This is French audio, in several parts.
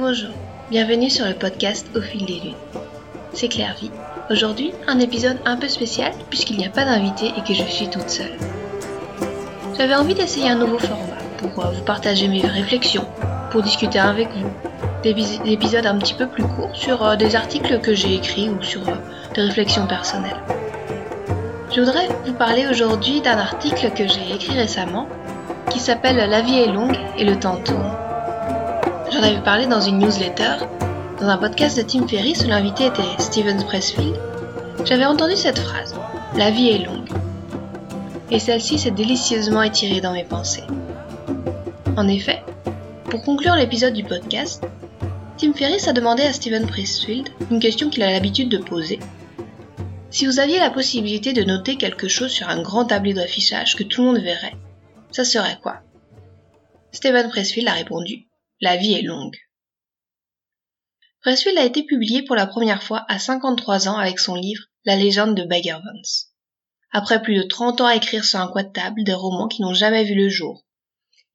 Bonjour, bienvenue sur le podcast Au fil des lunes. C'est Claire Vie. Aujourd'hui, un épisode un peu spécial puisqu'il n'y a pas d'invité et que je suis toute seule. J'avais envie d'essayer un nouveau format pour euh, vous partager mes réflexions, pour discuter avec vous, des épisodes un petit peu plus courts sur euh, des articles que j'ai écrits ou sur euh, des réflexions personnelles. Je voudrais vous parler aujourd'hui d'un article que j'ai écrit récemment qui s'appelle La vie est longue et le temps tourne. J'en avais parlé dans une newsletter, dans un podcast de Tim Ferriss où l'invité était Steven Pressfield. J'avais entendu cette phrase La vie est longue. Et celle-ci s'est délicieusement étirée dans mes pensées. En effet, pour conclure l'épisode du podcast, Tim Ferriss a demandé à Steven Pressfield une question qu'il a l'habitude de poser. Si vous aviez la possibilité de noter quelque chose sur un grand tablier d'affichage que tout le monde verrait, ça serait quoi? Steven Pressfield a répondu La vie est longue. Pressfield a été publié pour la première fois à 53 ans avec son livre La légende de Bagger Vance. Après plus de 30 ans à écrire sur un coin de table des romans qui n'ont jamais vu le jour.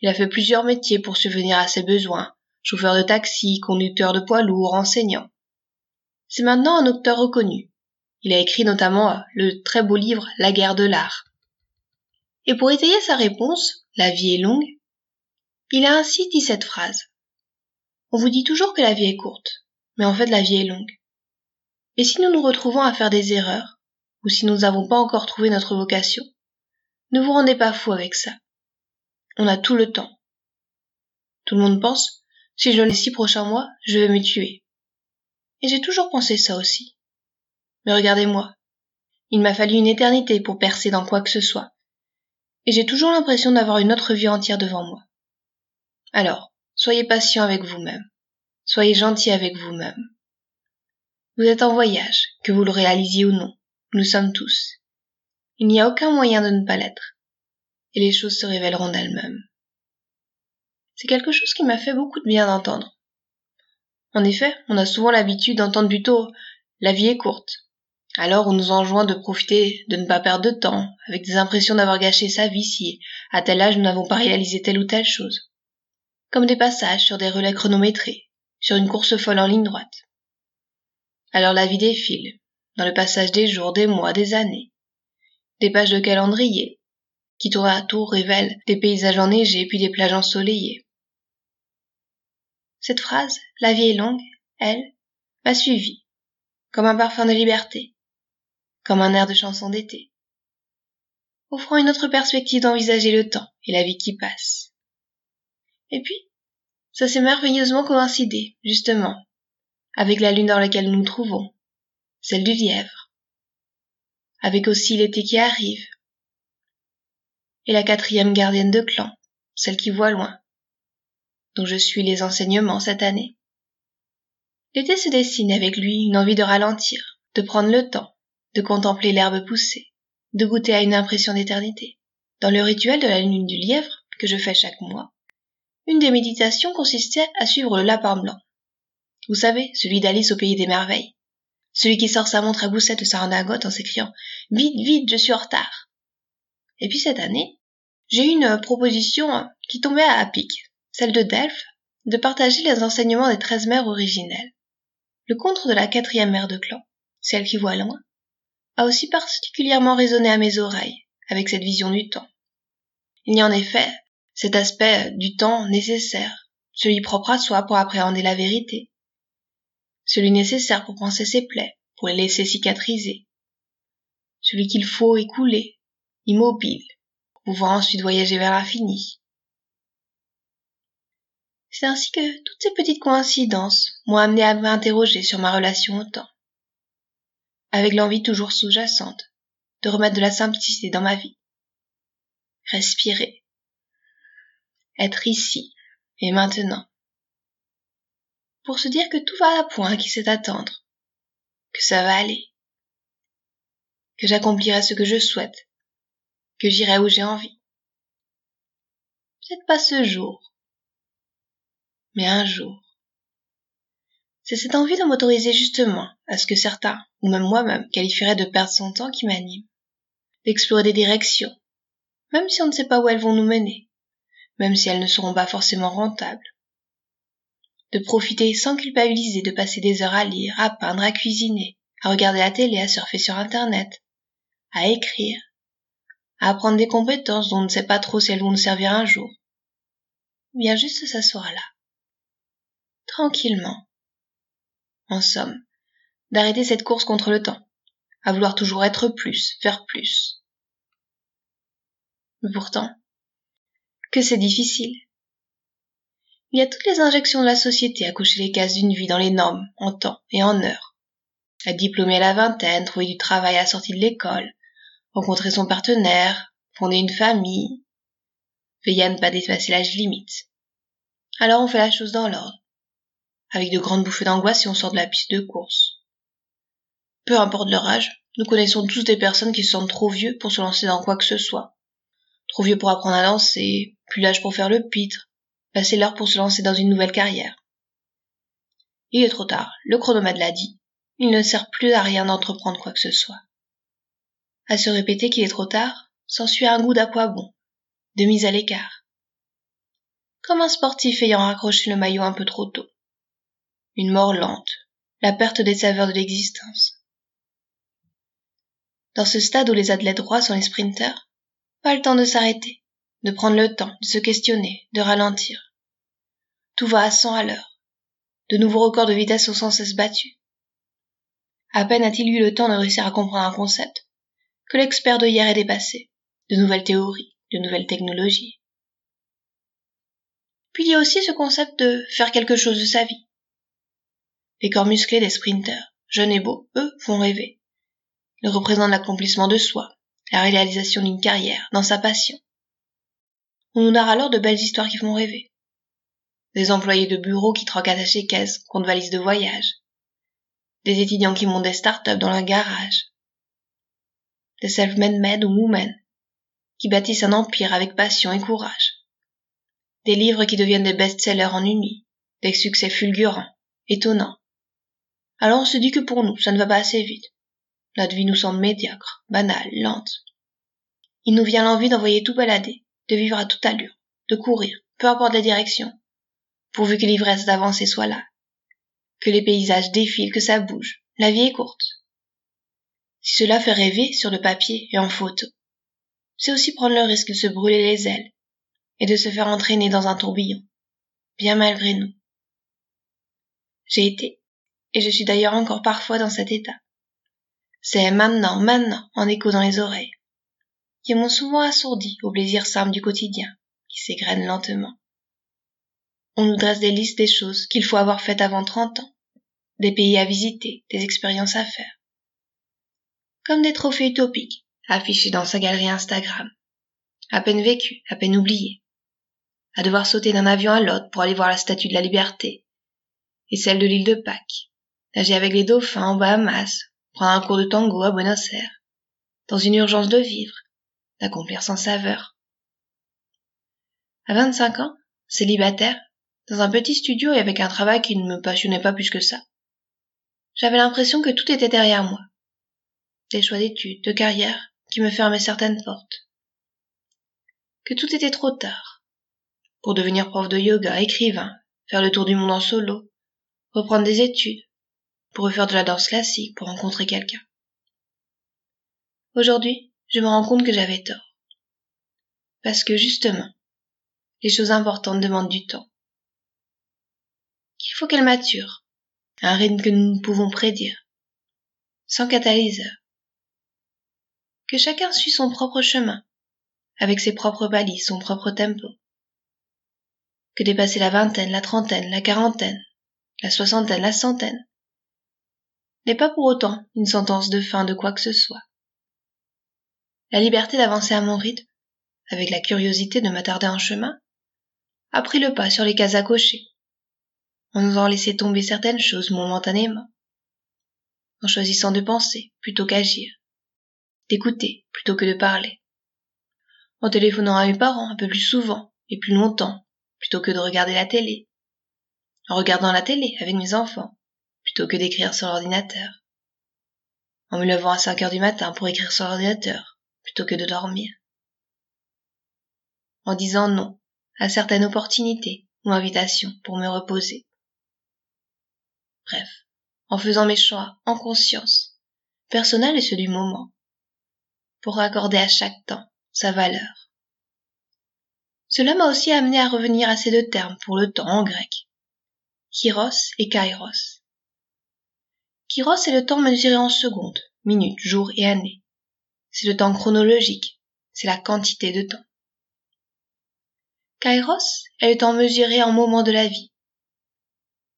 Il a fait plusieurs métiers pour subvenir à ses besoins, chauffeur de taxi, conducteur de poids lourd, enseignant. C'est maintenant un auteur reconnu. Il a écrit notamment le très beau livre La guerre de l'art. Et pour étayer sa réponse, La vie est longue, il a ainsi dit cette phrase. On vous dit toujours que la vie est courte, mais en fait la vie est longue. Et si nous nous retrouvons à faire des erreurs, ou si nous n'avons pas encore trouvé notre vocation, ne vous rendez pas fou avec ça. On a tout le temps. Tout le monde pense si je les six prochains mois, je vais me tuer. Et j'ai toujours pensé ça aussi. Mais regardez-moi. Il m'a fallu une éternité pour percer dans quoi que ce soit. Et j'ai toujours l'impression d'avoir une autre vie entière devant moi. Alors, soyez patient avec vous-même. Soyez gentil avec vous-même. Vous êtes en voyage, que vous le réalisiez ou non. Nous sommes tous. Il n'y a aucun moyen de ne pas l'être. Et les choses se révéleront d'elles-mêmes. C'est quelque chose qui m'a fait beaucoup de bien d'entendre. En effet, on a souvent l'habitude d'entendre plutôt la vie est courte. Alors on nous enjoint de profiter, de ne pas perdre de temps, avec des impressions d'avoir gâché sa vie si, à tel âge, nous n'avons pas réalisé telle ou telle chose. Comme des passages sur des relais chronométrés, sur une course folle en ligne droite. Alors la vie défile, dans le passage des jours, des mois, des années. Des pages de calendrier, qui tour à tour révèlent des paysages enneigés puis des plages ensoleillées. Cette phrase, la vie est longue, elle, m'a suivi, comme un parfum de liberté, comme un air de chanson d'été, offrant une autre perspective d'envisager le temps et la vie qui passe. Et puis, ça s'est merveilleusement coïncidé, justement, avec la lune dans laquelle nous nous trouvons, celle du lièvre, avec aussi l'été qui arrive, et la quatrième gardienne de clan, celle qui voit loin, dont je suis les enseignements cette année. L'été se dessine avec lui une envie de ralentir, de prendre le temps, de contempler l'herbe pousser, de goûter à une impression d'éternité. Dans le rituel de la lune du lièvre, que je fais chaque mois, une des méditations consistait à suivre le lapin blanc. Vous savez, celui d'Alice au pays des merveilles. Celui qui sort sa montre à gousset de sa redingote en s'écriant Vite, vite, je suis en retard. Et puis cette année, j'ai eu une proposition qui tombait à pic celle de Delphes, de partager les enseignements des treize mères originelles. Le conte de la quatrième mère de clan, celle qui voit loin, a aussi particulièrement résonné à mes oreilles avec cette vision du temps. Il y a en effet cet aspect du temps nécessaire, celui propre à soi pour appréhender la vérité, celui nécessaire pour penser ses plaies, pour les laisser cicatriser, celui qu'il faut écouler, immobile, pour pouvoir ensuite voyager vers l'infini, c'est ainsi que toutes ces petites coïncidences m'ont amené à m'interroger sur ma relation au temps, avec l'envie toujours sous-jacente de remettre de la simplicité dans ma vie. Respirer. Être ici et maintenant. Pour se dire que tout va à point qui sait attendre, que ça va aller, que j'accomplirai ce que je souhaite, que j'irai où j'ai envie. Peut-être pas ce jour, mais un jour. C'est cette envie de m'autoriser justement à ce que certains, ou même moi-même, qualifieraient de perdre son temps qui m'anime. D'explorer des directions, même si on ne sait pas où elles vont nous mener, même si elles ne seront pas forcément rentables. de profiter sans culpabiliser de passer des heures à lire, à peindre, à cuisiner, à regarder la télé, à surfer sur Internet, à écrire, à apprendre des compétences dont on ne sait pas trop si elles vont nous servir un jour. Bien juste s'asseoir là. Tranquillement. En somme, d'arrêter cette course contre le temps, à vouloir toujours être plus, faire plus. Pourtant, que c'est difficile. Il y a toutes les injections de la société à cocher les cases d'une vie dans les normes, en temps et en heures. Être diplômé à la vingtaine, trouver du travail à la sortie de l'école, rencontrer son partenaire, fonder une famille, veiller à ne pas dépasser l'âge limite. Alors on fait la chose dans l'ordre, avec de grandes bouffées d'angoisse si on sort de la piste de course. Peu importe leur âge, nous connaissons tous des personnes qui se trop vieux pour se lancer dans quoi que ce soit. Trop vieux pour apprendre à danser, plus l'âge pour faire le pitre, passer l'heure pour se lancer dans une nouvelle carrière. Il est trop tard, le chronomètre l'a dit. Il ne sert plus à rien d'entreprendre quoi que ce soit. À se répéter qu'il est trop tard, s'ensuit un goût d'à quoi bon, de mise à l'écart. Comme un sportif ayant raccroché le maillot un peu trop tôt. Une mort lente, la perte des saveurs de l'existence. Dans ce stade où les athlètes droits sont les sprinteurs, pas le temps de s'arrêter, de prendre le temps, de se questionner, de ralentir. Tout va à cent à l'heure. De nouveaux records de vitesse sont sans cesse battus. À peine a-t-il eu le temps de réussir à comprendre un concept, que l'expert de hier est dépassé, de nouvelles théories, de nouvelles technologies. Puis il y a aussi ce concept de faire quelque chose de sa vie. Les corps musclés des sprinteurs, jeunes et beaux, eux, font rêver. Ils représentent l'accomplissement de soi, la réalisation d'une carrière, dans sa passion. On nous narre alors de belles histoires qui font rêver. Des employés de bureau qui troquent attachés caisses contre valises de voyage. Des étudiants qui montent des start-up dans leur garage. Des self-made men ou women qui bâtissent un empire avec passion et courage. Des livres qui deviennent des best-sellers en une nuit. Des succès fulgurants, étonnants. Alors on se dit que pour nous, ça ne va pas assez vite. Notre vie nous semble médiocre, banale, lente. Il nous vient l'envie d'envoyer tout balader, de vivre à toute allure, de courir, peu importe la direction, pourvu que l'ivresse d'avancer soit là, que les paysages défilent, que ça bouge. La vie est courte. Si cela fait rêver sur le papier et en photo, c'est aussi prendre le risque de se brûler les ailes et de se faire entraîner dans un tourbillon, bien malgré nous. J'ai été, et je suis d'ailleurs encore parfois dans cet état. C'est maintenant, maintenant, en écho dans les oreilles qui m'ont souvent assourdi au plaisir simple du quotidien, qui s'égrène lentement. On nous dresse des listes des choses qu'il faut avoir faites avant trente ans, des pays à visiter, des expériences à faire. Comme des trophées utopiques, affichés dans sa galerie Instagram. À peine vécu, à peine oublié. À devoir sauter d'un avion à l'autre pour aller voir la statue de la liberté. Et celle de l'île de Pâques. Nager avec les dauphins en Bahamas. Prendre un cours de tango à Buenos Aires. Dans une urgence de vivre d'accomplir sans saveur. À 25 ans, célibataire, dans un petit studio et avec un travail qui ne me passionnait pas plus que ça. J'avais l'impression que tout était derrière moi. Des choix d'études, de carrière, qui me fermaient certaines portes. Que tout était trop tard. Pour devenir prof de yoga, écrivain, faire le tour du monde en solo, reprendre des études, pour refaire de la danse classique, pour rencontrer quelqu'un. Aujourd'hui, je me rends compte que j'avais tort. Parce que justement, les choses importantes demandent du temps. Qu'il faut qu'elles maturent, à un rythme que nous ne pouvons prédire, sans catalyseur. Que chacun suit son propre chemin, avec ses propres balises, son propre tempo. Que dépasser la vingtaine, la trentaine, la quarantaine, la soixantaine, la centaine, n'est pas pour autant une sentence de fin de quoi que ce soit. La liberté d'avancer à mon rythme, avec la curiosité de m'attarder en chemin, a pris le pas sur les cases à cocher, en nous en laisser tomber certaines choses momentanément, en choisissant de penser plutôt qu'agir, d'écouter plutôt que de parler, en téléphonant à mes parents un peu plus souvent et plus longtemps plutôt que de regarder la télé, en regardant la télé avec mes enfants plutôt que d'écrire sur l'ordinateur, en me levant à cinq heures du matin pour écrire sur l'ordinateur plutôt que de dormir. En disant non à certaines opportunités ou invitations pour me reposer. Bref, en faisant mes choix en conscience, personnels et ceux du moment, pour accorder à chaque temps sa valeur. Cela m'a aussi amené à revenir à ces deux termes pour le temps en grec. Kyros et Kairos. Kyros est le temps mesuré en secondes, minutes, jours et années. C'est le temps chronologique, c'est la quantité de temps. Kairos est le temps mesuré en moments de la vie.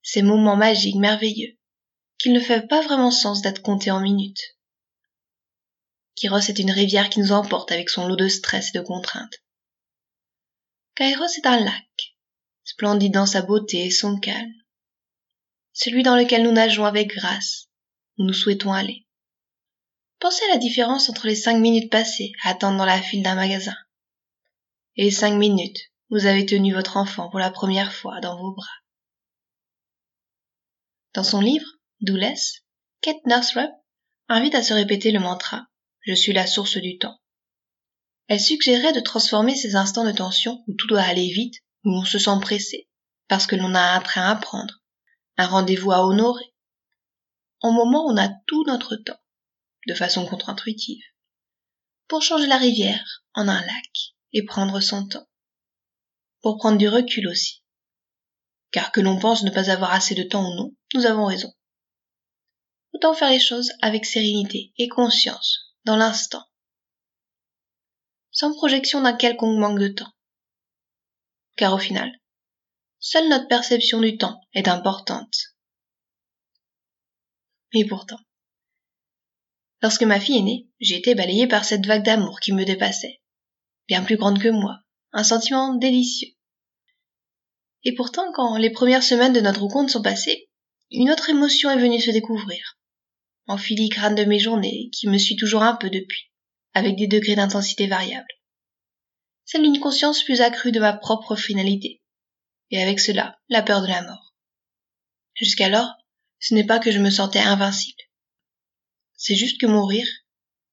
Ces moments magiques, merveilleux, qu'il ne fait pas vraiment sens d'être comptés en minutes. Kairos est une rivière qui nous emporte avec son lot de stress et de contraintes. Kairos est un lac, splendide dans sa beauté et son calme. Celui dans lequel nous nageons avec grâce, où nous souhaitons aller. Pensez à la différence entre les cinq minutes passées à attendre dans la file d'un magasin et les cinq minutes où vous avez tenu votre enfant pour la première fois dans vos bras. Dans son livre, Doulless, Kate Northrup invite à se répéter le mantra Je suis la source du temps. Elle suggérait de transformer ces instants de tension où tout doit aller vite, où on se sent pressé, parce que l'on a un train à prendre, un rendez-vous à honorer, en moment on a tout notre temps, de façon contre-intuitive, pour changer la rivière en un lac et prendre son temps, pour prendre du recul aussi. Car que l'on pense ne pas avoir assez de temps ou non, nous avons raison. Autant faire les choses avec sérénité et conscience, dans l'instant, sans projection d'un quelconque manque de temps. Car au final, seule notre perception du temps est importante. Et pourtant, lorsque ma fille est née, j'ai été balayée par cette vague d'amour qui me dépassait, bien plus grande que moi, un sentiment délicieux. Et pourtant, quand les premières semaines de notre rencontre sont passées, une autre émotion est venue se découvrir, en filigrane de mes journées, qui me suit toujours un peu depuis avec des degrés d'intensité variables. Celle d'une conscience plus accrue de ma propre finalité, et avec cela la peur de la mort. Jusqu'alors, ce n'est pas que je me sentais invincible. C'est juste que mourir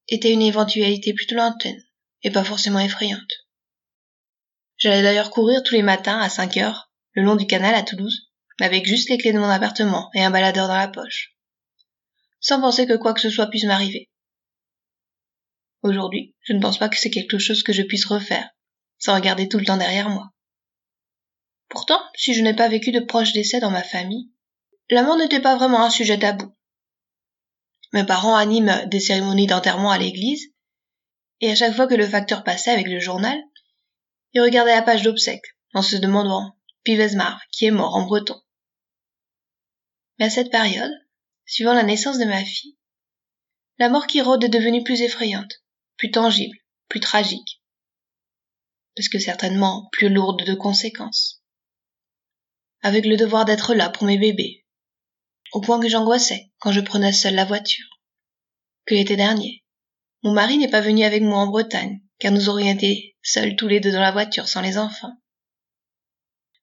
était une éventualité plutôt lointaine, et pas forcément effrayante. J'allais d'ailleurs courir tous les matins à cinq heures, le long du canal à Toulouse, avec juste les clés de mon appartement et un baladeur dans la poche, sans penser que quoi que ce soit puisse m'arriver. Aujourd'hui, je ne pense pas que c'est quelque chose que je puisse refaire, sans regarder tout le temps derrière moi. Pourtant, si je n'ai pas vécu de proches décès dans ma famille, la mort n'était pas vraiment un sujet tabou. Mes parents animent des cérémonies d'enterrement à l'église, et à chaque fois que le facteur passait avec le journal, il regardait la page d'obsèques, en se demandant Pivesmar, qui est mort en breton. Mais à cette période, suivant la naissance de ma fille, la mort qui rôde est devenue plus effrayante plus tangible, plus tragique, parce que certainement plus lourde de conséquences. Avec le devoir d'être là pour mes bébés, au point que j'angoissais quand je prenais seule la voiture. Que l'été dernier, mon mari n'est pas venu avec moi en Bretagne, car nous aurions été seuls tous les deux dans la voiture sans les enfants.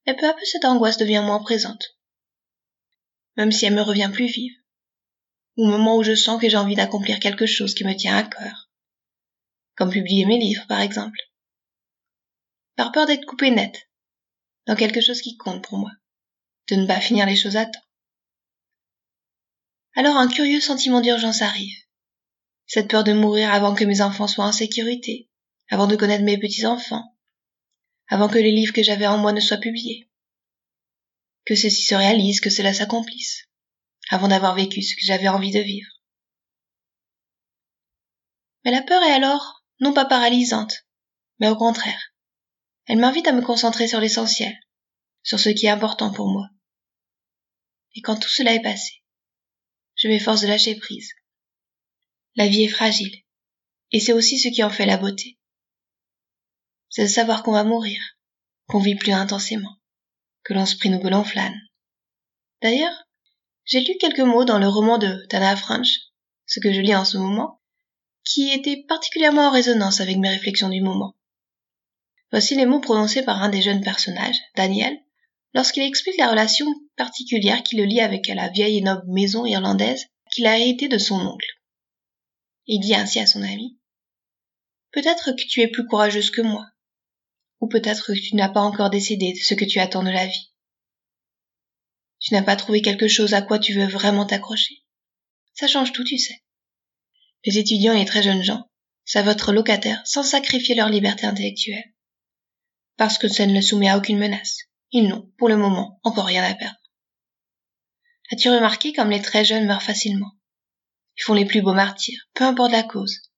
Mais peu à peu cette angoisse devient moins présente, même si elle me revient plus vive, au moment où je sens que j'ai envie d'accomplir quelque chose qui me tient à cœur, comme publier mes livres par exemple. Par peur d'être coupé net, dans quelque chose qui compte pour moi, de ne pas finir les choses à temps. Alors un curieux sentiment d'urgence arrive. Cette peur de mourir avant que mes enfants soient en sécurité, avant de connaître mes petits-enfants, avant que les livres que j'avais en moi ne soient publiés. Que ceci se réalise, que cela s'accomplisse, avant d'avoir vécu ce que j'avais envie de vivre. Mais la peur est alors non pas paralysante, mais au contraire. Elle m'invite à me concentrer sur l'essentiel, sur ce qui est important pour moi. Et quand tout cela est passé, je m'efforce de lâcher prise. La vie est fragile, et c'est aussi ce qui en fait la beauté. C'est de savoir qu'on va mourir, qu'on vit plus intensément, que l'on sprint ou que l'on flâne. D'ailleurs, j'ai lu quelques mots dans le roman de Tana French, ce que je lis en ce moment, qui était particulièrement en résonance avec mes réflexions du moment. Voici les mots prononcés par un des jeunes personnages, Daniel, lorsqu'il explique la relation particulière qui le lie avec la vieille et noble maison irlandaise qu'il a héritée de son oncle. Il dit ainsi à son ami Peut-être que tu es plus courageuse que moi, ou peut-être que tu n'as pas encore décidé de ce que tu attends de la vie. Tu n'as pas trouvé quelque chose à quoi tu veux vraiment t'accrocher. Ça change tout, tu sais. Les étudiants et les très jeunes gens savent être locataires sans sacrifier leur liberté intellectuelle. Parce que ça ne les soumet à aucune menace. Ils n'ont, pour le moment, encore rien à perdre. As-tu remarqué comme les très jeunes meurent facilement? Ils font les plus beaux martyrs, peu importe la cause.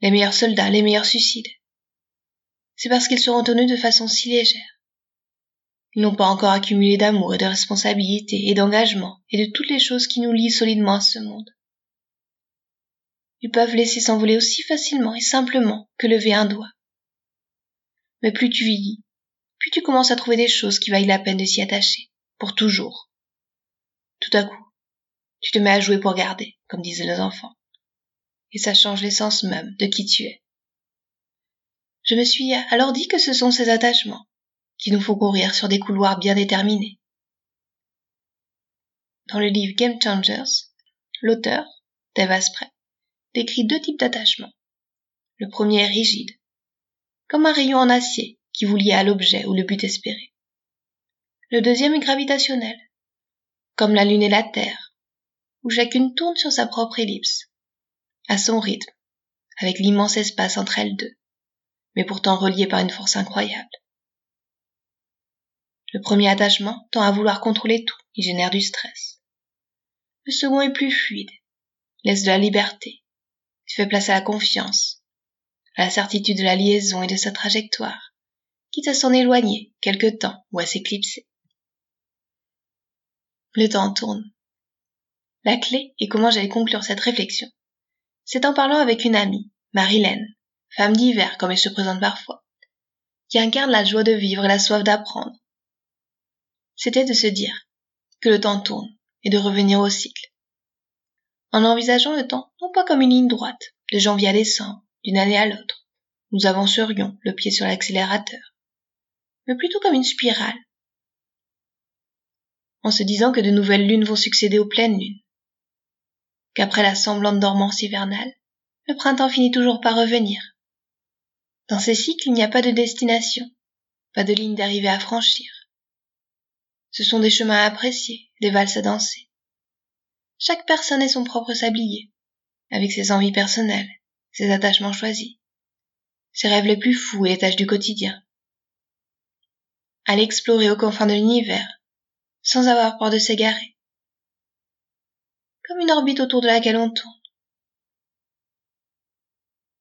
Les meilleurs soldats, les meilleurs suicides. C'est parce qu'ils seront tenus de façon si légère. Ils n'ont pas encore accumulé d'amour et de responsabilité et d'engagement et de toutes les choses qui nous lient solidement à ce monde. Ils peuvent laisser s'envoler aussi facilement et simplement que lever un doigt. Mais plus tu vieillis, plus tu commences à trouver des choses qui vaillent la peine de s'y attacher, pour toujours. Tout à coup, tu te mets à jouer pour garder, comme disaient les enfants. Et ça change l'essence même de qui tu es. Je me suis alors dit que ce sont ces attachements qui nous font courir sur des couloirs bien déterminés. Dans le livre Game Changers, l'auteur, Dave Asprey, décrit deux types d'attachements. Le premier est rigide, comme un rayon en acier qui vous lie à l'objet ou le but espéré. Le deuxième est gravitationnel, comme la Lune et la Terre, où chacune tourne sur sa propre ellipse, à son rythme, avec l'immense espace entre elles deux, mais pourtant reliées par une force incroyable. Le premier attachement tend à vouloir contrôler tout, il génère du stress. Le second est plus fluide, laisse de la liberté, fait place à la confiance, à la certitude de la liaison et de sa trajectoire, quitte à s'en éloigner quelque temps ou à s'éclipser. Le temps tourne. La clé, et comment j'allais conclure cette réflexion, c'est en parlant avec une amie, Marilène, femme d'hiver comme elle se présente parfois, qui incarne la joie de vivre et la soif d'apprendre. C'était de se dire que le temps tourne et de revenir au cycle. En envisageant le temps non pas comme une ligne droite, de janvier à décembre, d'une année à l'autre, nous avancerions le pied sur l'accélérateur, mais plutôt comme une spirale, en se disant que de nouvelles lunes vont succéder aux pleines lunes, qu'après la semblante dormance hivernale, le printemps finit toujours par revenir. Dans ces cycles, il n'y a pas de destination, pas de ligne d'arrivée à franchir. Ce sont des chemins à apprécier, des valses à danser. Chaque personne est son propre sablier, avec ses envies personnelles, ses attachements choisis, ses rêves les plus fous et les tâches du quotidien. Aller explorer aux confins de l'univers, sans avoir peur de s'égarer. Comme une orbite autour de laquelle on tourne.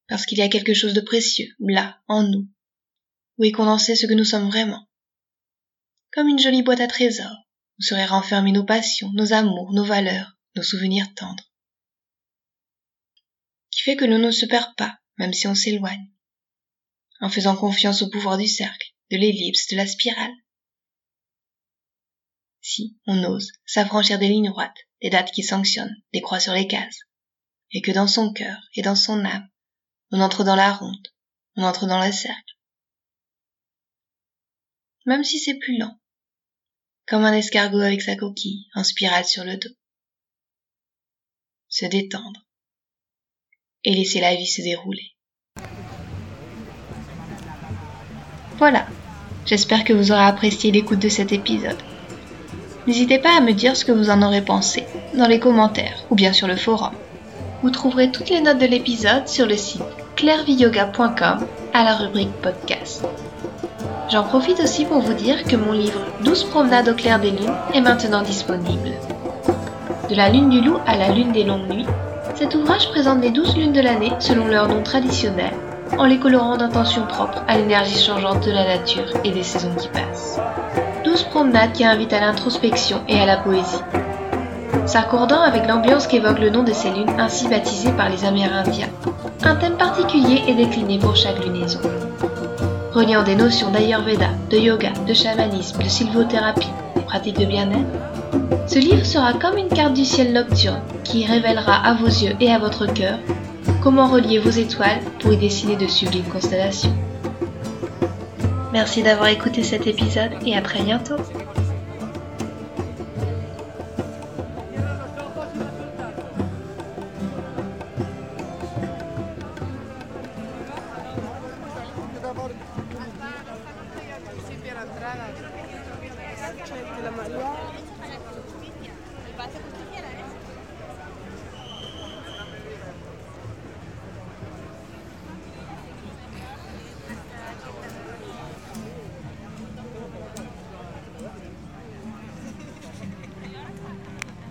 Parce qu'il y a quelque chose de précieux, là, en nous, où est condensé ce que nous sommes vraiment. Comme une jolie boîte à trésors, où seraient renfermées nos passions, nos amours, nos valeurs, nos souvenirs tendres fait que l'on ne se perd pas, même si on s'éloigne, en faisant confiance au pouvoir du cercle, de l'ellipse, de la spirale. Si on ose s'affranchir des lignes droites, des dates qui sanctionnent, des croix sur les cases, et que dans son cœur et dans son âme, on entre dans la ronde, on entre dans le cercle. Même si c'est plus lent, comme un escargot avec sa coquille en spirale sur le dos. Se détendre et laisser la vie se dérouler. Voilà, j'espère que vous aurez apprécié l'écoute de cet épisode. N'hésitez pas à me dire ce que vous en aurez pensé dans les commentaires ou bien sur le forum. Vous trouverez toutes les notes de l'épisode sur le site clairviyoga.com à la rubrique podcast. J'en profite aussi pour vous dire que mon livre 12 promenades au clair des lunes est maintenant disponible. De la lune du loup à la lune des longues nuits, cet ouvrage présente les douze lunes de l'année selon leur nom traditionnel, en les colorant d'intentions propres à l'énergie changeante de la nature et des saisons qui passent. Douze promenades qui invitent à l'introspection et à la poésie. S'accordant avec l'ambiance qu'évoque le nom de ces lunes ainsi baptisées par les Amérindiens, un thème particulier est décliné pour chaque lunaison. Reliant des notions d'Ayurveda, de yoga, de chamanisme, de sylvothérapie, des pratiques de bien-être, ce livre sera comme une carte du ciel nocturne qui révélera à vos yeux et à votre cœur comment relier vos étoiles pour y dessiner de sublimes constellations. Merci d'avoir écouté cet épisode et à très bientôt